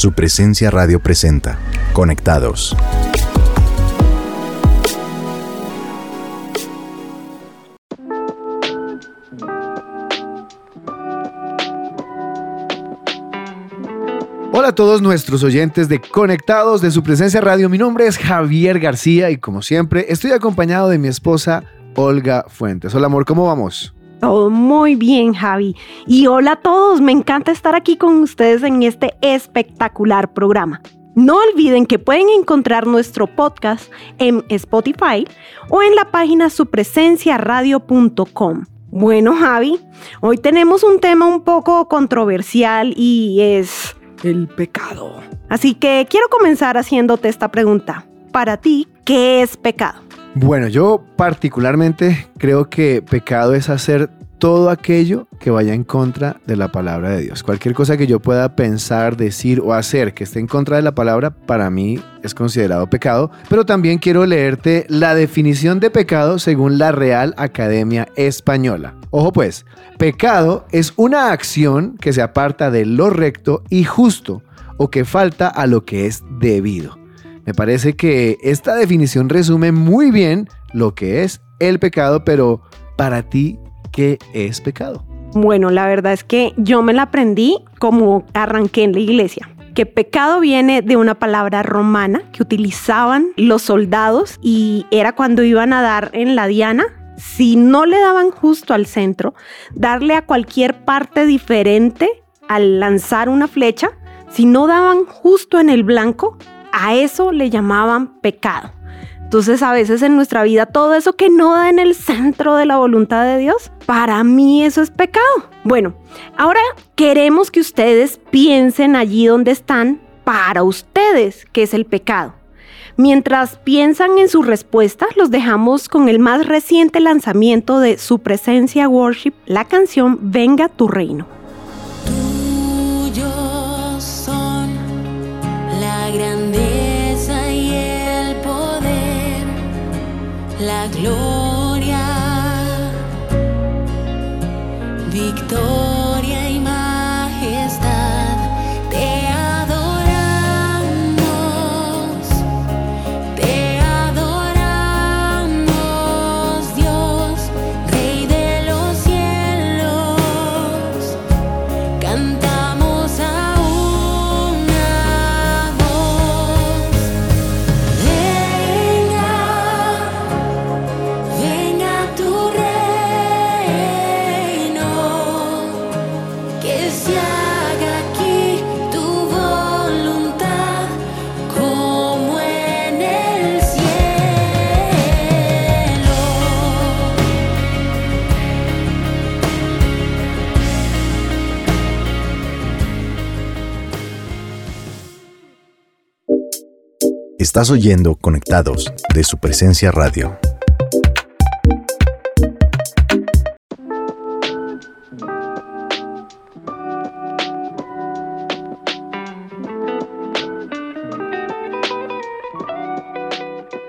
Su presencia radio presenta. Conectados. Hola a todos nuestros oyentes de Conectados de su presencia radio. Mi nombre es Javier García y como siempre estoy acompañado de mi esposa Olga Fuentes. Hola amor, ¿cómo vamos? Todo muy bien, Javi. Y hola a todos, me encanta estar aquí con ustedes en este espectacular programa. No olviden que pueden encontrar nuestro podcast en Spotify o en la página supresenciaradio.com. Bueno, Javi, hoy tenemos un tema un poco controversial y es el pecado. Así que quiero comenzar haciéndote esta pregunta. Para ti, ¿qué es pecado? Bueno, yo particularmente creo que pecado es hacer todo aquello que vaya en contra de la palabra de Dios. Cualquier cosa que yo pueda pensar, decir o hacer que esté en contra de la palabra, para mí es considerado pecado. Pero también quiero leerte la definición de pecado según la Real Academia Española. Ojo pues, pecado es una acción que se aparta de lo recto y justo o que falta a lo que es debido. Me parece que esta definición resume muy bien lo que es el pecado, pero para ti, ¿qué es pecado? Bueno, la verdad es que yo me la aprendí como arranqué en la iglesia que pecado viene de una palabra romana que utilizaban los soldados y era cuando iban a dar en la diana. Si no le daban justo al centro, darle a cualquier parte diferente al lanzar una flecha, si no daban justo en el blanco, a eso le llamaban pecado. Entonces a veces en nuestra vida todo eso que no da en el centro de la voluntad de Dios, para mí eso es pecado. Bueno, ahora queremos que ustedes piensen allí donde están para ustedes qué es el pecado. Mientras piensan en sus respuestas, los dejamos con el más reciente lanzamiento de su presencia worship, la canción Venga tu reino. la grandeza gloria, victoria Estás oyendo Conectados de su presencia radio.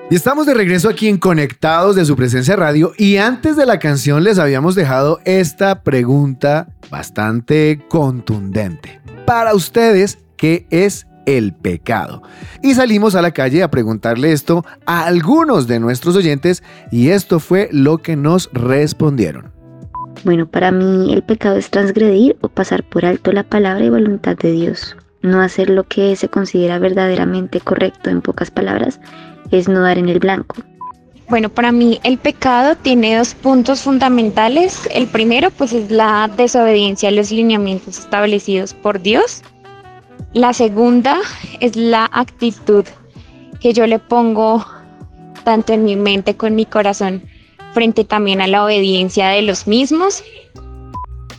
Y estamos de regreso aquí en Conectados de su presencia radio y antes de la canción les habíamos dejado esta pregunta bastante contundente. Para ustedes, ¿qué es el pecado? Y salimos a la calle a preguntarle esto a algunos de nuestros oyentes y esto fue lo que nos respondieron. Bueno, para mí el pecado es transgredir o pasar por alto la palabra y voluntad de Dios. No hacer lo que se considera verdaderamente correcto, en pocas palabras, es no dar en el blanco. Bueno, para mí el pecado tiene dos puntos fundamentales. El primero, pues, es la desobediencia a los lineamientos establecidos por Dios. La segunda es la actitud que yo le pongo tanto en mi mente como en mi corazón frente también a la obediencia de los mismos.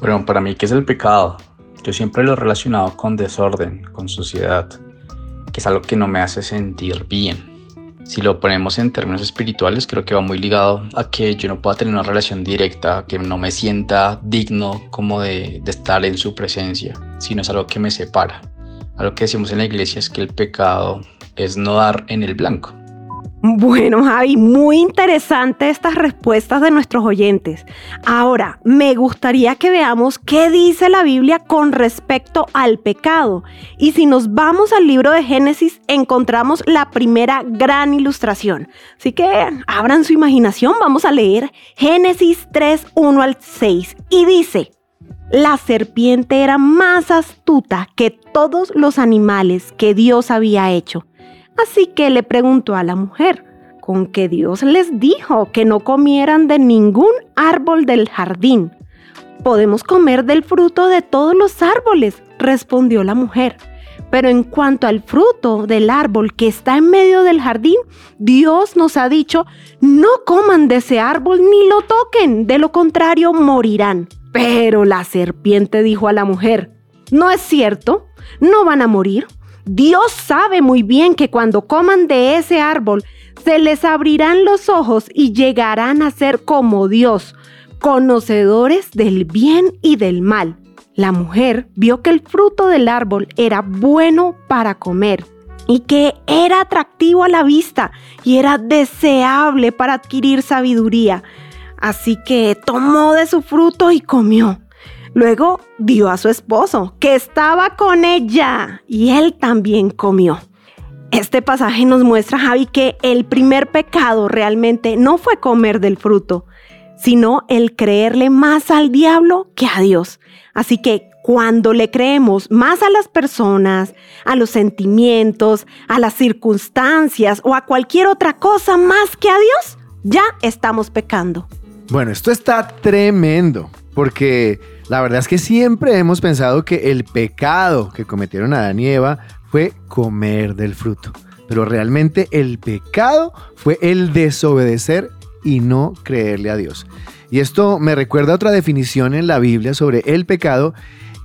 Bueno, para mí, ¿qué es el pecado? Yo siempre lo he relacionado con desorden, con suciedad, que es algo que no me hace sentir bien. Si lo ponemos en términos espirituales, creo que va muy ligado a que yo no pueda tener una relación directa, que no me sienta digno como de, de estar en su presencia, sino es algo que me separa. Algo que decimos en la iglesia es que el pecado es no dar en el blanco. Bueno, Javi, muy interesante estas respuestas de nuestros oyentes. Ahora, me gustaría que veamos qué dice la Biblia con respecto al pecado. Y si nos vamos al libro de Génesis, encontramos la primera gran ilustración. Así que abran su imaginación, vamos a leer Génesis 3, 1 al 6. Y dice, la serpiente era más astuta que todos los animales que Dios había hecho Así que le preguntó a la mujer, con que Dios les dijo que no comieran de ningún árbol del jardín. Podemos comer del fruto de todos los árboles, respondió la mujer. Pero en cuanto al fruto del árbol que está en medio del jardín, Dios nos ha dicho, no coman de ese árbol ni lo toquen, de lo contrario morirán. Pero la serpiente dijo a la mujer, no es cierto, no van a morir. Dios sabe muy bien que cuando coman de ese árbol, se les abrirán los ojos y llegarán a ser como Dios, conocedores del bien y del mal. La mujer vio que el fruto del árbol era bueno para comer y que era atractivo a la vista y era deseable para adquirir sabiduría. Así que tomó de su fruto y comió. Luego dio a su esposo, que estaba con ella, y él también comió. Este pasaje nos muestra, Javi, que el primer pecado realmente no fue comer del fruto, sino el creerle más al diablo que a Dios. Así que cuando le creemos más a las personas, a los sentimientos, a las circunstancias o a cualquier otra cosa más que a Dios, ya estamos pecando. Bueno, esto está tremendo, porque la verdad es que siempre hemos pensado que el pecado que cometieron Adán y Eva fue comer del fruto. Pero realmente el pecado fue el desobedecer y no creerle a Dios. Y esto me recuerda a otra definición en la Biblia sobre el pecado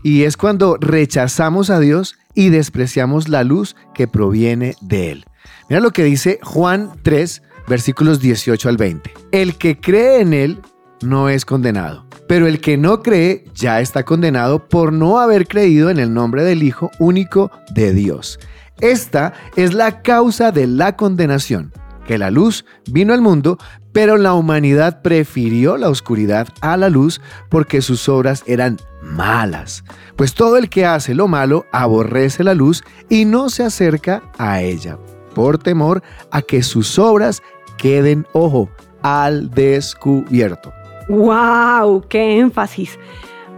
y es cuando rechazamos a Dios y despreciamos la luz que proviene de Él. Mira lo que dice Juan 3, versículos 18 al 20. El que cree en Él no es condenado pero el que no cree ya está condenado por no haber creído en el nombre del Hijo único de Dios. Esta es la causa de la condenación, que la luz vino al mundo, pero la humanidad prefirió la oscuridad a la luz porque sus obras eran malas. Pues todo el que hace lo malo aborrece la luz y no se acerca a ella, por temor a que sus obras queden, ojo, al descubierto. ¡Wow! ¡Qué énfasis!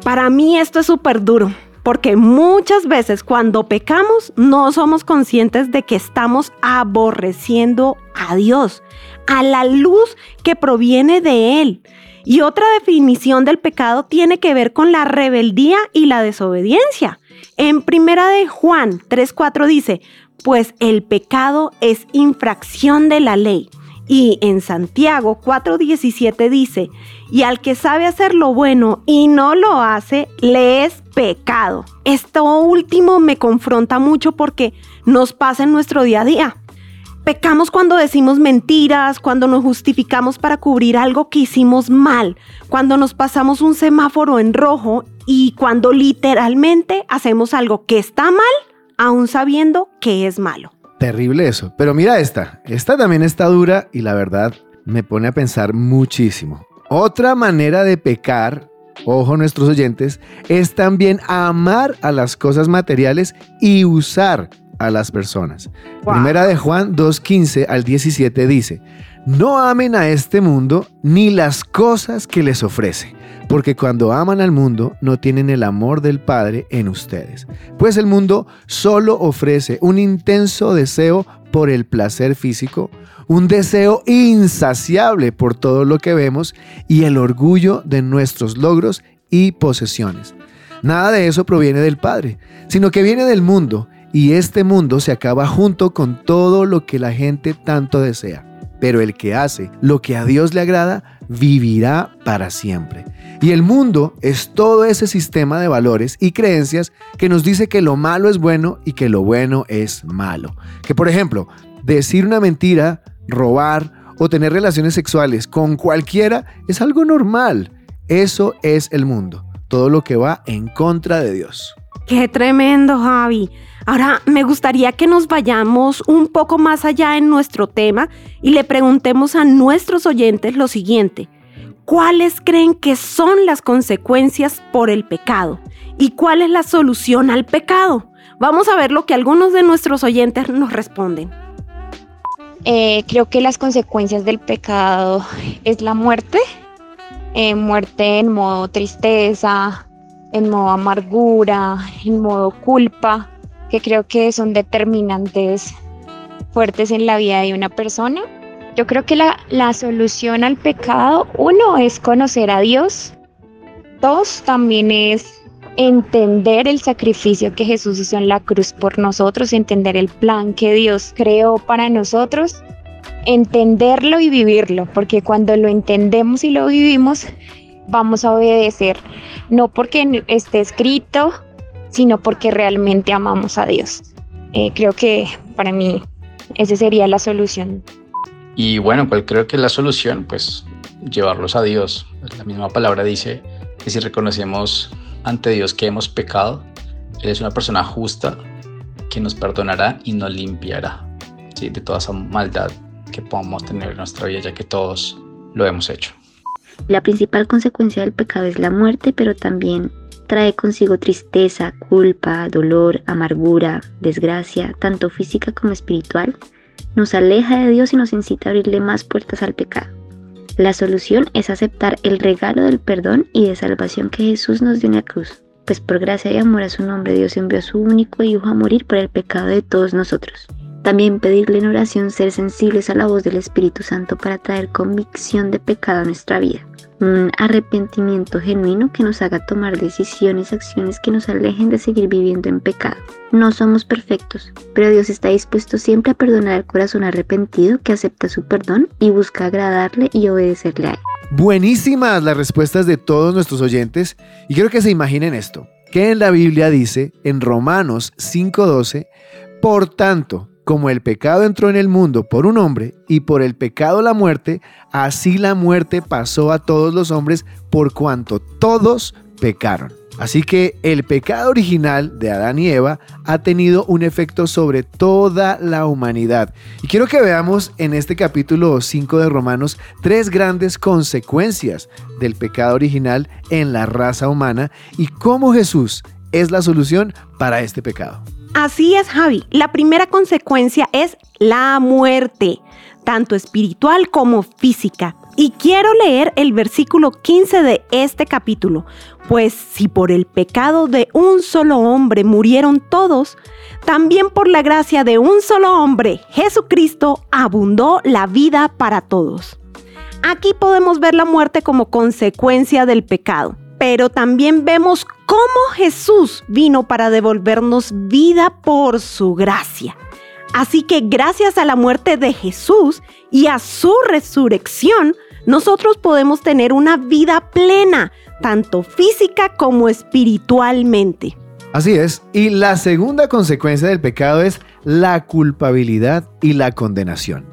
Para mí esto es súper duro, porque muchas veces cuando pecamos no somos conscientes de que estamos aborreciendo a Dios, a la luz que proviene de Él. Y otra definición del pecado tiene que ver con la rebeldía y la desobediencia. En primera de Juan 3:4 dice, pues el pecado es infracción de la ley. Y en Santiago 4:17 dice, y al que sabe hacer lo bueno y no lo hace, le es pecado. Esto último me confronta mucho porque nos pasa en nuestro día a día. Pecamos cuando decimos mentiras, cuando nos justificamos para cubrir algo que hicimos mal, cuando nos pasamos un semáforo en rojo y cuando literalmente hacemos algo que está mal, aún sabiendo que es malo. Terrible eso. Pero mira esta. Esta también está dura y la verdad me pone a pensar muchísimo. Otra manera de pecar, ojo nuestros oyentes, es también amar a las cosas materiales y usar a las personas. Primera de Juan 2.15 al 17 dice, no amen a este mundo ni las cosas que les ofrece porque cuando aman al mundo no tienen el amor del Padre en ustedes. Pues el mundo solo ofrece un intenso deseo por el placer físico, un deseo insaciable por todo lo que vemos y el orgullo de nuestros logros y posesiones. Nada de eso proviene del Padre, sino que viene del mundo y este mundo se acaba junto con todo lo que la gente tanto desea. Pero el que hace lo que a Dios le agrada, vivirá para siempre. Y el mundo es todo ese sistema de valores y creencias que nos dice que lo malo es bueno y que lo bueno es malo. Que por ejemplo, decir una mentira, robar o tener relaciones sexuales con cualquiera es algo normal. Eso es el mundo, todo lo que va en contra de Dios. Qué tremendo, Javi. Ahora me gustaría que nos vayamos un poco más allá en nuestro tema y le preguntemos a nuestros oyentes lo siguiente. ¿Cuáles creen que son las consecuencias por el pecado? ¿Y cuál es la solución al pecado? Vamos a ver lo que algunos de nuestros oyentes nos responden. Eh, creo que las consecuencias del pecado es la muerte, eh, muerte en modo tristeza, en modo amargura, en modo culpa, que creo que son determinantes fuertes en la vida de una persona. Yo creo que la, la solución al pecado, uno, es conocer a Dios. Dos, también es entender el sacrificio que Jesús hizo en la cruz por nosotros, entender el plan que Dios creó para nosotros, entenderlo y vivirlo, porque cuando lo entendemos y lo vivimos, vamos a obedecer, no porque esté escrito, sino porque realmente amamos a Dios. Eh, creo que para mí esa sería la solución. Y bueno, pues creo que la solución, pues llevarlos a Dios. La misma palabra dice que si reconocemos ante Dios que hemos pecado, Él es una persona justa que nos perdonará y nos limpiará ¿sí? de toda esa maldad que podamos tener en nuestra vida, ya que todos lo hemos hecho. La principal consecuencia del pecado es la muerte, pero también trae consigo tristeza, culpa, dolor, amargura, desgracia, tanto física como espiritual. Nos aleja de Dios y nos incita a abrirle más puertas al pecado. La solución es aceptar el regalo del perdón y de salvación que Jesús nos dio en la cruz, pues por gracia y amor a su nombre Dios envió a su único Hijo a morir por el pecado de todos nosotros. También pedirle en oración ser sensibles a la voz del Espíritu Santo para traer convicción de pecado a nuestra vida. Un arrepentimiento genuino que nos haga tomar decisiones, acciones que nos alejen de seguir viviendo en pecado. No somos perfectos, pero Dios está dispuesto siempre a perdonar al corazón arrepentido que acepta su perdón y busca agradarle y obedecerle a él. Buenísimas las respuestas de todos nuestros oyentes y quiero que se imaginen esto, que en la Biblia dice en Romanos 5:12, por tanto, como el pecado entró en el mundo por un hombre y por el pecado la muerte, así la muerte pasó a todos los hombres por cuanto todos pecaron. Así que el pecado original de Adán y Eva ha tenido un efecto sobre toda la humanidad. Y quiero que veamos en este capítulo 5 de Romanos tres grandes consecuencias del pecado original en la raza humana y cómo Jesús es la solución para este pecado. Así es, Javi. La primera consecuencia es la muerte, tanto espiritual como física. Y quiero leer el versículo 15 de este capítulo, pues si por el pecado de un solo hombre murieron todos, también por la gracia de un solo hombre, Jesucristo, abundó la vida para todos. Aquí podemos ver la muerte como consecuencia del pecado pero también vemos cómo Jesús vino para devolvernos vida por su gracia. Así que gracias a la muerte de Jesús y a su resurrección, nosotros podemos tener una vida plena, tanto física como espiritualmente. Así es, y la segunda consecuencia del pecado es la culpabilidad y la condenación.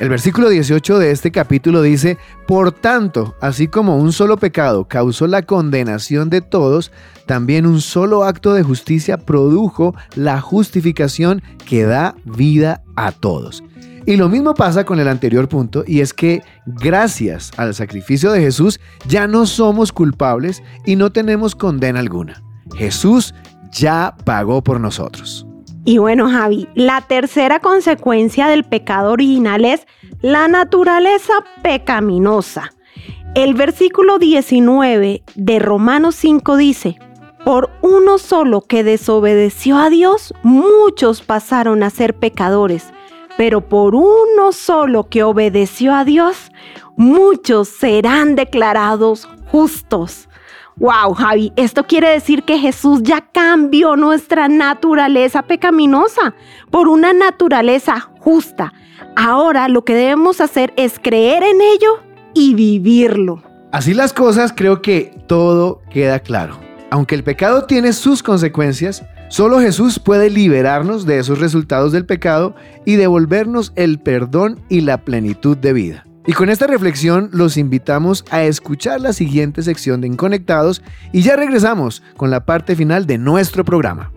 El versículo 18 de este capítulo dice, Por tanto, así como un solo pecado causó la condenación de todos, también un solo acto de justicia produjo la justificación que da vida a todos. Y lo mismo pasa con el anterior punto, y es que gracias al sacrificio de Jesús ya no somos culpables y no tenemos condena alguna. Jesús ya pagó por nosotros. Y bueno, Javi, la tercera consecuencia del pecado original es la naturaleza pecaminosa. El versículo 19 de Romanos 5 dice, por uno solo que desobedeció a Dios, muchos pasaron a ser pecadores, pero por uno solo que obedeció a Dios, muchos serán declarados justos. Wow, Javi, esto quiere decir que Jesús ya cambió nuestra naturaleza pecaminosa por una naturaleza justa. Ahora lo que debemos hacer es creer en ello y vivirlo. Así las cosas, creo que todo queda claro. Aunque el pecado tiene sus consecuencias, solo Jesús puede liberarnos de esos resultados del pecado y devolvernos el perdón y la plenitud de vida. Y con esta reflexión los invitamos a escuchar la siguiente sección de Inconectados y ya regresamos con la parte final de nuestro programa.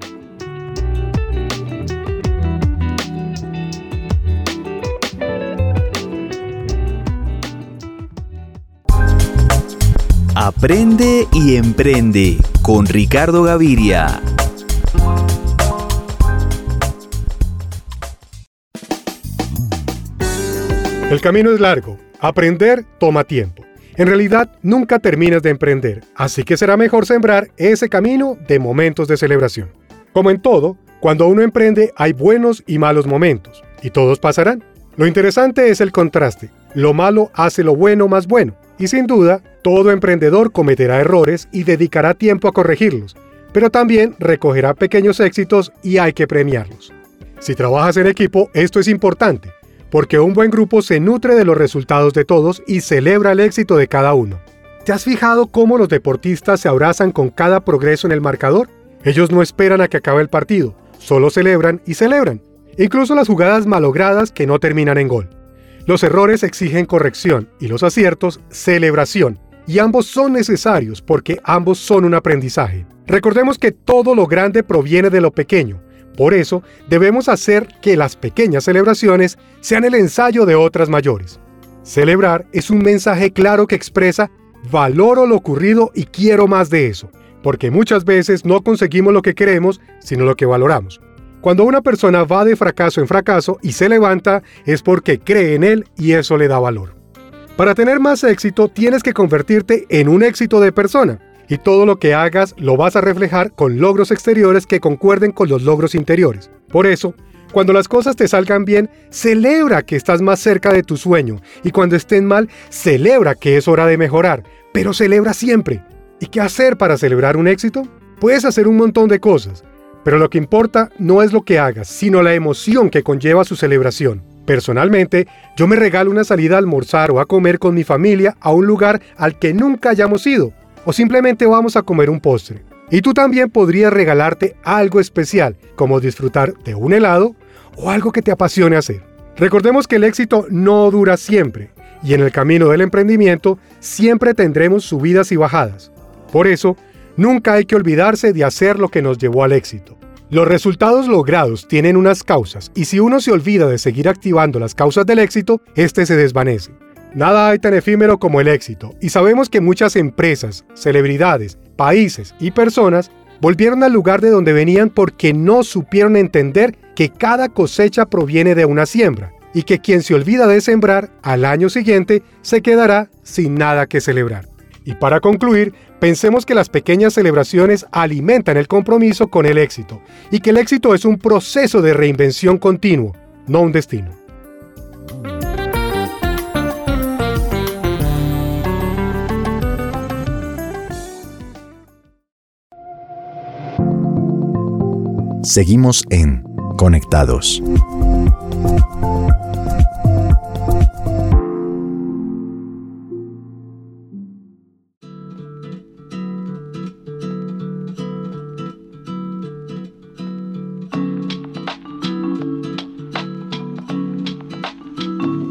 Aprende y emprende con Ricardo Gaviria. El camino es largo. Aprender toma tiempo. En realidad, nunca terminas de emprender, así que será mejor sembrar ese camino de momentos de celebración. Como en todo, cuando uno emprende hay buenos y malos momentos, y todos pasarán. Lo interesante es el contraste. Lo malo hace lo bueno más bueno, y sin duda, todo emprendedor cometerá errores y dedicará tiempo a corregirlos, pero también recogerá pequeños éxitos y hay que premiarlos. Si trabajas en equipo, esto es importante, porque un buen grupo se nutre de los resultados de todos y celebra el éxito de cada uno. ¿Te has fijado cómo los deportistas se abrazan con cada progreso en el marcador? Ellos no esperan a que acabe el partido, solo celebran y celebran, incluso las jugadas malogradas que no terminan en gol. Los errores exigen corrección y los aciertos celebración, y ambos son necesarios porque ambos son un aprendizaje. Recordemos que todo lo grande proviene de lo pequeño, por eso debemos hacer que las pequeñas celebraciones sean el ensayo de otras mayores. Celebrar es un mensaje claro que expresa valoro lo ocurrido y quiero más de eso, porque muchas veces no conseguimos lo que queremos, sino lo que valoramos. Cuando una persona va de fracaso en fracaso y se levanta es porque cree en él y eso le da valor. Para tener más éxito tienes que convertirte en un éxito de persona y todo lo que hagas lo vas a reflejar con logros exteriores que concuerden con los logros interiores. Por eso, cuando las cosas te salgan bien, celebra que estás más cerca de tu sueño y cuando estén mal, celebra que es hora de mejorar, pero celebra siempre. ¿Y qué hacer para celebrar un éxito? Puedes hacer un montón de cosas, pero lo que importa no es lo que hagas, sino la emoción que conlleva su celebración. Personalmente, yo me regalo una salida a almorzar o a comer con mi familia a un lugar al que nunca hayamos ido, o simplemente vamos a comer un postre. Y tú también podrías regalarte algo especial, como disfrutar de un helado o algo que te apasione hacer. Recordemos que el éxito no dura siempre, y en el camino del emprendimiento siempre tendremos subidas y bajadas. Por eso, Nunca hay que olvidarse de hacer lo que nos llevó al éxito. Los resultados logrados tienen unas causas y si uno se olvida de seguir activando las causas del éxito, este se desvanece. Nada hay tan efímero como el éxito y sabemos que muchas empresas, celebridades, países y personas volvieron al lugar de donde venían porque no supieron entender que cada cosecha proviene de una siembra y que quien se olvida de sembrar al año siguiente se quedará sin nada que celebrar. Y para concluir, pensemos que las pequeñas celebraciones alimentan el compromiso con el éxito y que el éxito es un proceso de reinvención continuo, no un destino. Seguimos en Conectados.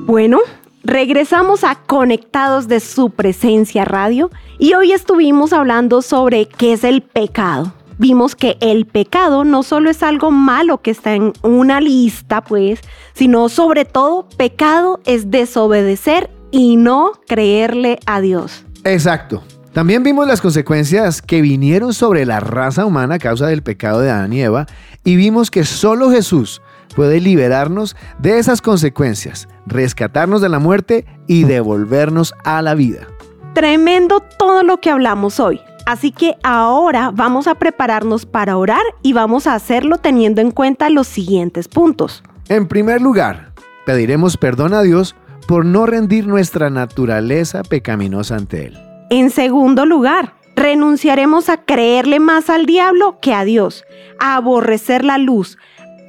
Bueno, regresamos a Conectados de su presencia radio y hoy estuvimos hablando sobre qué es el pecado. Vimos que el pecado no solo es algo malo que está en una lista, pues, sino sobre todo pecado es desobedecer y no creerle a Dios. Exacto. También vimos las consecuencias que vinieron sobre la raza humana a causa del pecado de Adán y Eva y vimos que solo Jesús puede liberarnos de esas consecuencias, rescatarnos de la muerte y devolvernos a la vida. Tremendo todo lo que hablamos hoy. Así que ahora vamos a prepararnos para orar y vamos a hacerlo teniendo en cuenta los siguientes puntos. En primer lugar, pediremos perdón a Dios por no rendir nuestra naturaleza pecaminosa ante Él. En segundo lugar, renunciaremos a creerle más al diablo que a Dios, a aborrecer la luz,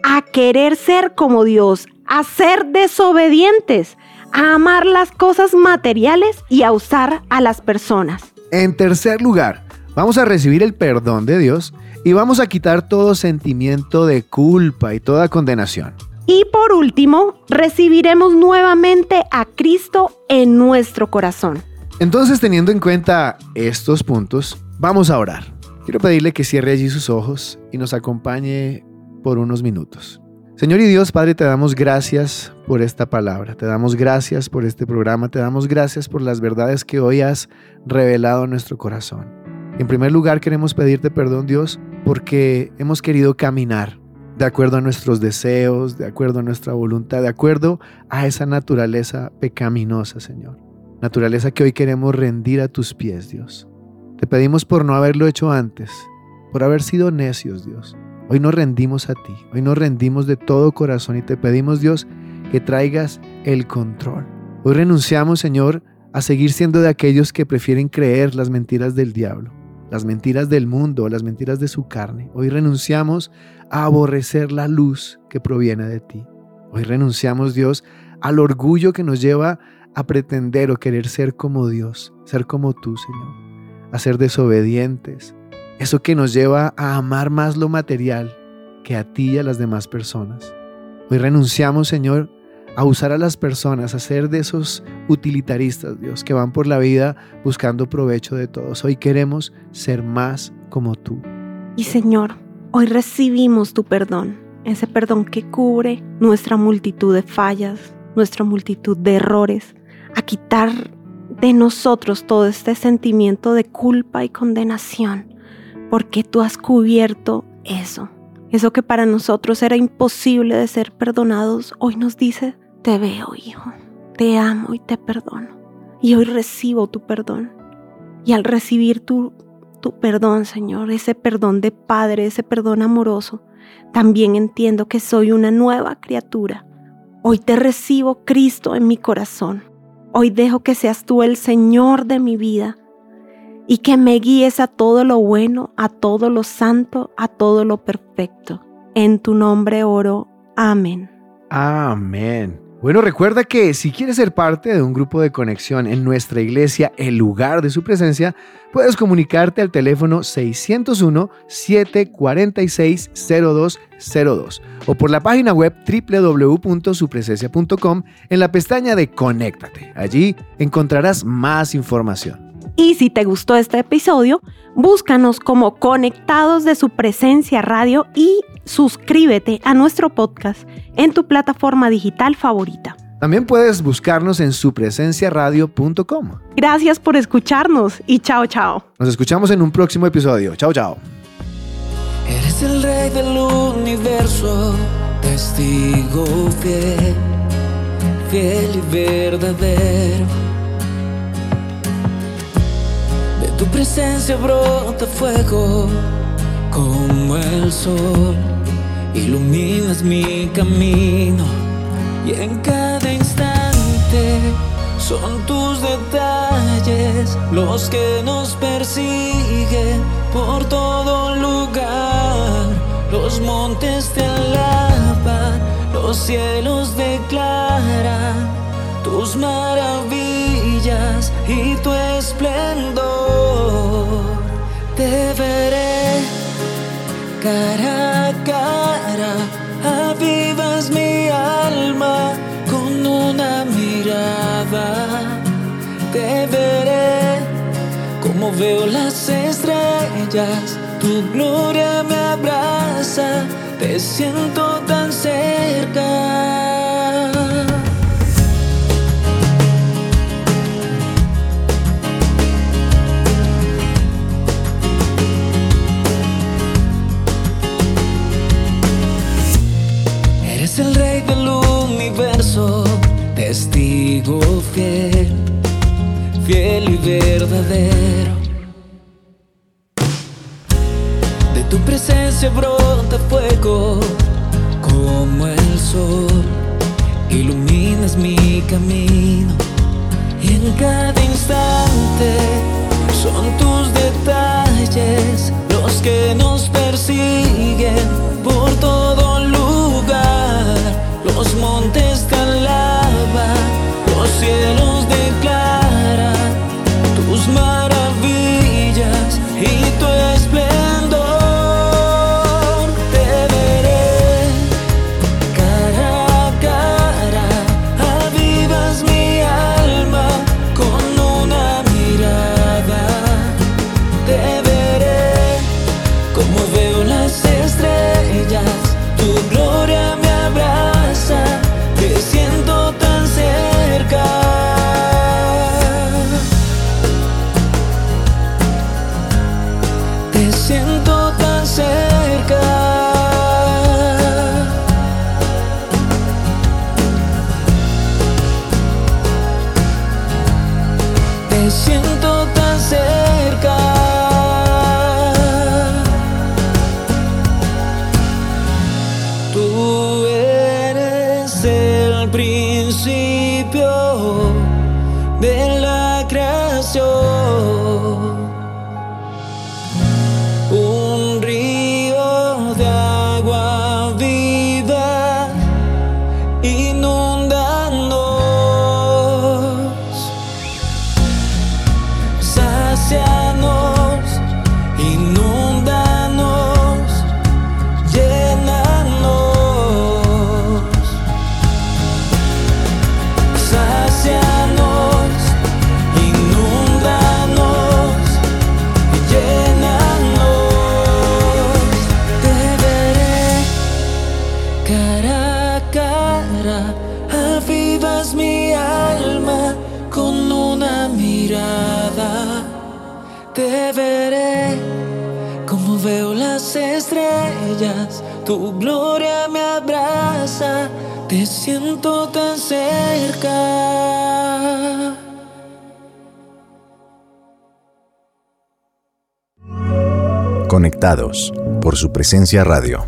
a querer ser como Dios, a ser desobedientes, a amar las cosas materiales y a usar a las personas. En tercer lugar, vamos a recibir el perdón de Dios y vamos a quitar todo sentimiento de culpa y toda condenación. Y por último, recibiremos nuevamente a Cristo en nuestro corazón. Entonces, teniendo en cuenta estos puntos, vamos a orar. Quiero pedirle que cierre allí sus ojos y nos acompañe por unos minutos. Señor y Dios Padre, te damos gracias por esta palabra, te damos gracias por este programa, te damos gracias por las verdades que hoy has revelado en nuestro corazón. En primer lugar queremos pedirte perdón Dios porque hemos querido caminar de acuerdo a nuestros deseos, de acuerdo a nuestra voluntad, de acuerdo a esa naturaleza pecaminosa, Señor. Naturaleza que hoy queremos rendir a tus pies, Dios. Te pedimos por no haberlo hecho antes, por haber sido necios, Dios. Hoy nos rendimos a ti, hoy nos rendimos de todo corazón y te pedimos, Dios, que traigas el control. Hoy renunciamos, Señor, a seguir siendo de aquellos que prefieren creer las mentiras del diablo, las mentiras del mundo, las mentiras de su carne. Hoy renunciamos a aborrecer la luz que proviene de ti. Hoy renunciamos, Dios, al orgullo que nos lleva a pretender o querer ser como Dios, ser como tú, Señor, a ser desobedientes, eso que nos lleva a amar más lo material que a ti y a las demás personas. Hoy renunciamos, Señor, a usar a las personas, a ser de esos utilitaristas, Dios, que van por la vida buscando provecho de todos. Hoy queremos ser más como tú. Y Señor, hoy recibimos tu perdón, ese perdón que cubre nuestra multitud de fallas, nuestra multitud de errores, a quitar de nosotros todo este sentimiento de culpa y condenación porque tú has cubierto eso. Eso que para nosotros era imposible de ser perdonados, hoy nos dice, te veo, hijo, te amo y te perdono. Y hoy recibo tu perdón. Y al recibir tu, tu perdón, Señor, ese perdón de Padre, ese perdón amoroso, también entiendo que soy una nueva criatura. Hoy te recibo, Cristo, en mi corazón. Hoy dejo que seas tú el Señor de mi vida y que me guíes a todo lo bueno, a todo lo santo, a todo lo perfecto. En tu nombre oro. Amén. Amén. Bueno, recuerda que si quieres ser parte de un grupo de conexión en nuestra iglesia, el lugar de su presencia, puedes comunicarte al teléfono 601-746-0202 o por la página web www.supresencia.com en la pestaña de Conéctate. Allí encontrarás más información. Y si te gustó este episodio, búscanos como Conectados de su presencia radio y suscríbete a nuestro podcast en tu plataforma digital favorita. También puedes buscarnos en supresenciaradio.com. Gracias por escucharnos y chao chao. Nos escuchamos en un próximo episodio. Chao chao. Eres el rey del universo, testigo fiel, fiel y verdadero tu presencia brota fuego como el sol. Iluminas mi camino y en cada instante son tus detalles los que nos persiguen por todo lugar. Los montes te alaban, los cielos declaran tus maravillas y tu esplendor te veré cara a cara, avivas mi alma con una mirada. Te veré como veo las estrellas, tu gloria me abraza, te siento tan cerca. Fiel, y verdadero. De tu presencia brota fuego como el sol, iluminas mi camino y en cada instante son tus detalles los que nos persiguen por todo lugar. Los montes te los cielos Tu gloria me abraza, te siento tan cerca. Conectados por su presencia radio.